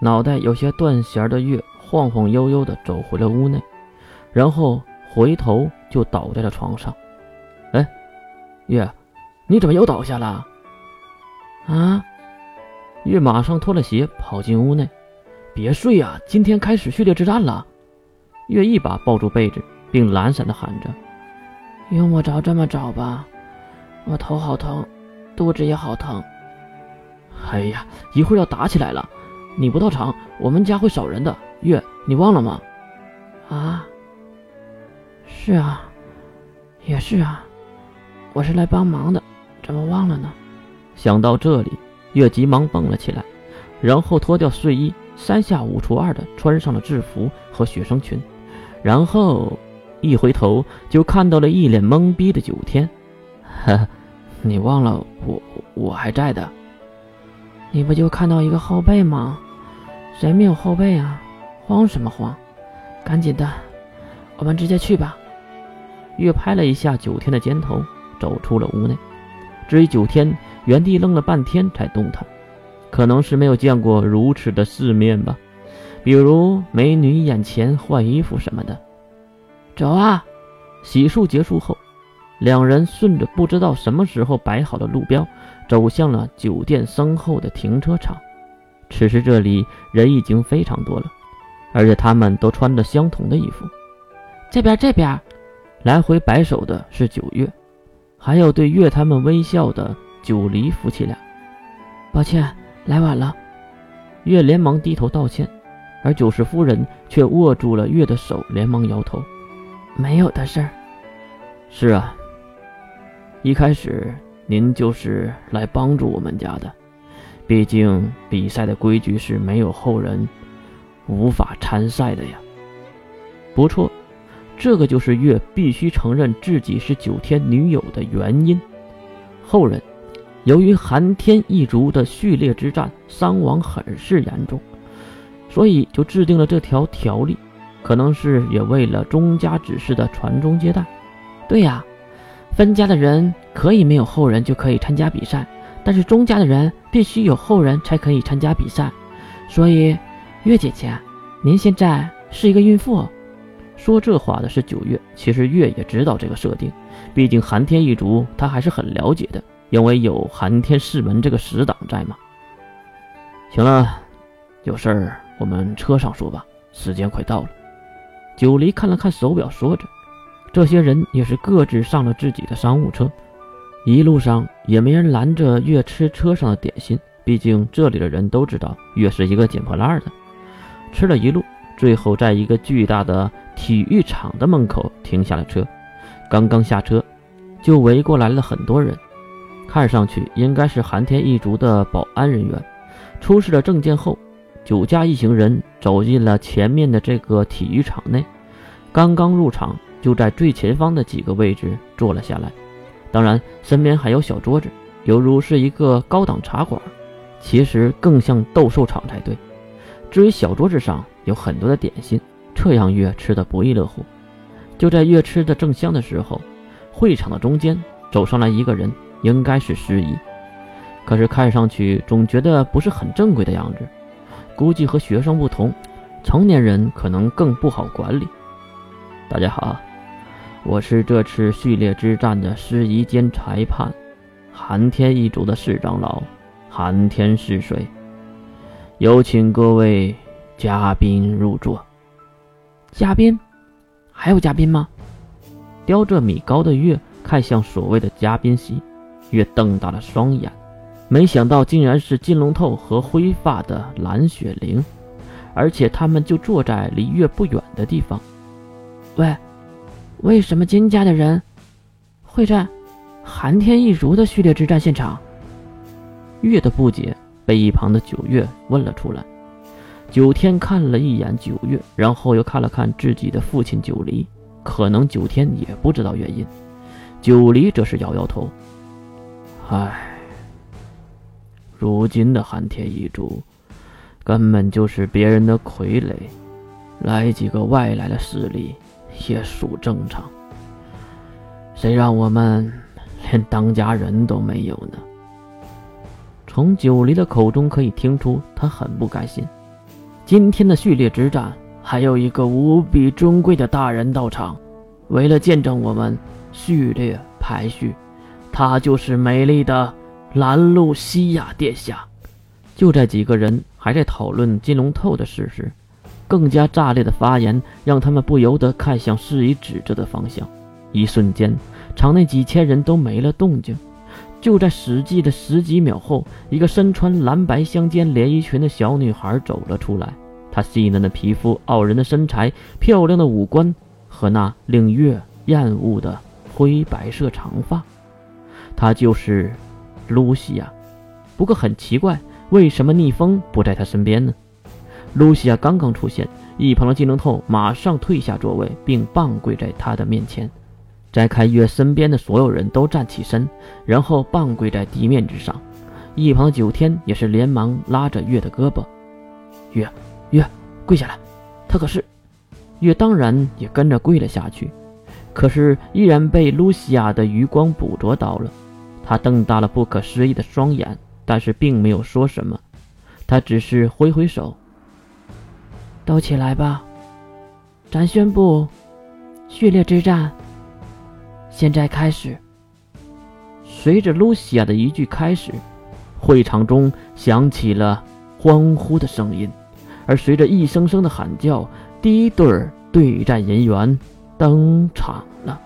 脑袋有些断弦的月晃晃悠悠地走回了屋内，然后回头就倒在了床上。哎，月，你怎么又倒下了？啊！月马上脱了鞋跑进屋内。别睡呀，今天开始序列之战了。月一把抱住被子，并懒散地喊着：“用不着这么早吧，我头好疼，肚子也好疼。”哎呀，一会儿要打起来了，你不到场，我们家会少人的。月，你忘了吗？啊，是啊，也是啊，我是来帮忙的，怎么忘了呢？想到这里，月急忙蹦了起来，然后脱掉睡衣，三下五除二的穿上了制服和学生裙，然后一回头就看到了一脸懵逼的九天。呵，你忘了我，我还在的。你不就看到一个后背吗？谁没有后背啊？慌什么慌？赶紧的，我们直接去吧。月拍了一下九天的肩头，走出了屋内。至于九天，原地愣了半天才动弹，可能是没有见过如此的世面吧，比如美女眼前换衣服什么的。走啊！洗漱结束后，两人顺着不知道什么时候摆好的路标。走向了酒店身后的停车场。此时这里人已经非常多了，而且他们都穿着相同的衣服。这边，这边，来回摆手的是九月，还有对月他们微笑的九黎夫妻俩。抱歉，来晚了。月连忙低头道歉，而九氏夫人却握住了月的手，连忙摇头：“没有的事儿。”是啊，一开始。您就是来帮助我们家的，毕竟比赛的规矩是没有后人无法参赛的呀。不错，这个就是月必须承认自己是九天女友的原因。后人由于寒天一族的序列之战伤亡很是严重，所以就制定了这条条例，可能是也为了钟家指示的传宗接代。对呀。分家的人可以没有后人就可以参加比赛，但是钟家的人必须有后人才可以参加比赛。所以，月姐姐，您现在是一个孕妇。说这话的是九月，其实月也知道这个设定，毕竟寒天一族他还是很了解的，因为有寒天世门这个死党在嘛。行了，有事儿我们车上说吧，时间快到了。九黎看了看手表，说着。这些人也是各自上了自己的商务车，一路上也没人拦着月吃车上的点心。毕竟这里的人都知道月是一个捡破烂的。吃了一路，最后在一个巨大的体育场的门口停下了车。刚刚下车，就围过来了很多人，看上去应该是寒天一族的保安人员。出示了证件后，九家一行人走进了前面的这个体育场内。刚刚入场。就在最前方的几个位置坐了下来，当然身边还有小桌子，犹如是一个高档茶馆，其实更像斗兽场才对。至于小桌子上有很多的点心，这让月吃的不亦乐乎。就在月吃的正香的时候，会场的中间走上来一个人，应该是司仪，可是看上去总觉得不是很正规的样子，估计和学生不同，成年人可能更不好管理。大家好。我是这次序列之战的司仪兼裁判，寒天一族的四长老，寒天是谁。有请各位嘉宾入座。嘉宾？还有嘉宾吗？叼着米糕的月看向所谓的嘉宾席，月瞪大了双眼，没想到竟然是金龙透和灰发的蓝雪玲，而且他们就坐在离月不远的地方。喂。为什么金家的人会在寒天一族的序列之战现场？月的不解被一旁的九月问了出来。九天看了一眼九月，然后又看了看自己的父亲九黎，可能九天也不知道原因。九黎则是摇摇头：“唉，如今的寒天一族根本就是别人的傀儡，来几个外来的势力。”也属正常。谁让我们连当家人都没有呢？从九黎的口中可以听出，他很不甘心。今天的序列之战，还有一个无比尊贵的大人到场。为了见证我们序列排序，他就是美丽的兰露西亚殿下。就在几个人还在讨论金龙透的事时，更加炸裂的发言让他们不由得看向事已指着的方向。一瞬间，场内几千人都没了动静。就在史记的十几秒后，一个身穿蓝白相间连衣裙的小女孩走了出来。她细嫩的皮肤、傲人的身材、漂亮的五官和那令月厌恶的灰白色长发，她就是露西亚。不过很奇怪，为什么逆风不在她身边呢？露西亚刚刚出现，一旁的金龙透马上退下座位，并半跪在她的面前。摘开月身边的所有人都站起身，然后半跪在地面之上。一旁的九天也是连忙拉着月的胳膊：“月，月，跪下来！”他可是……月当然也跟着跪了下去，可是依然被露西亚的余光捕捉到了。他瞪大了不可思议的双眼，但是并没有说什么，他只是挥挥手：“都起来吧，咱宣布序列之战。”现在开始。随着露西亚的一句开始，会场中响起了欢呼的声音，而随着一声声的喊叫，第一对对战人员登场了。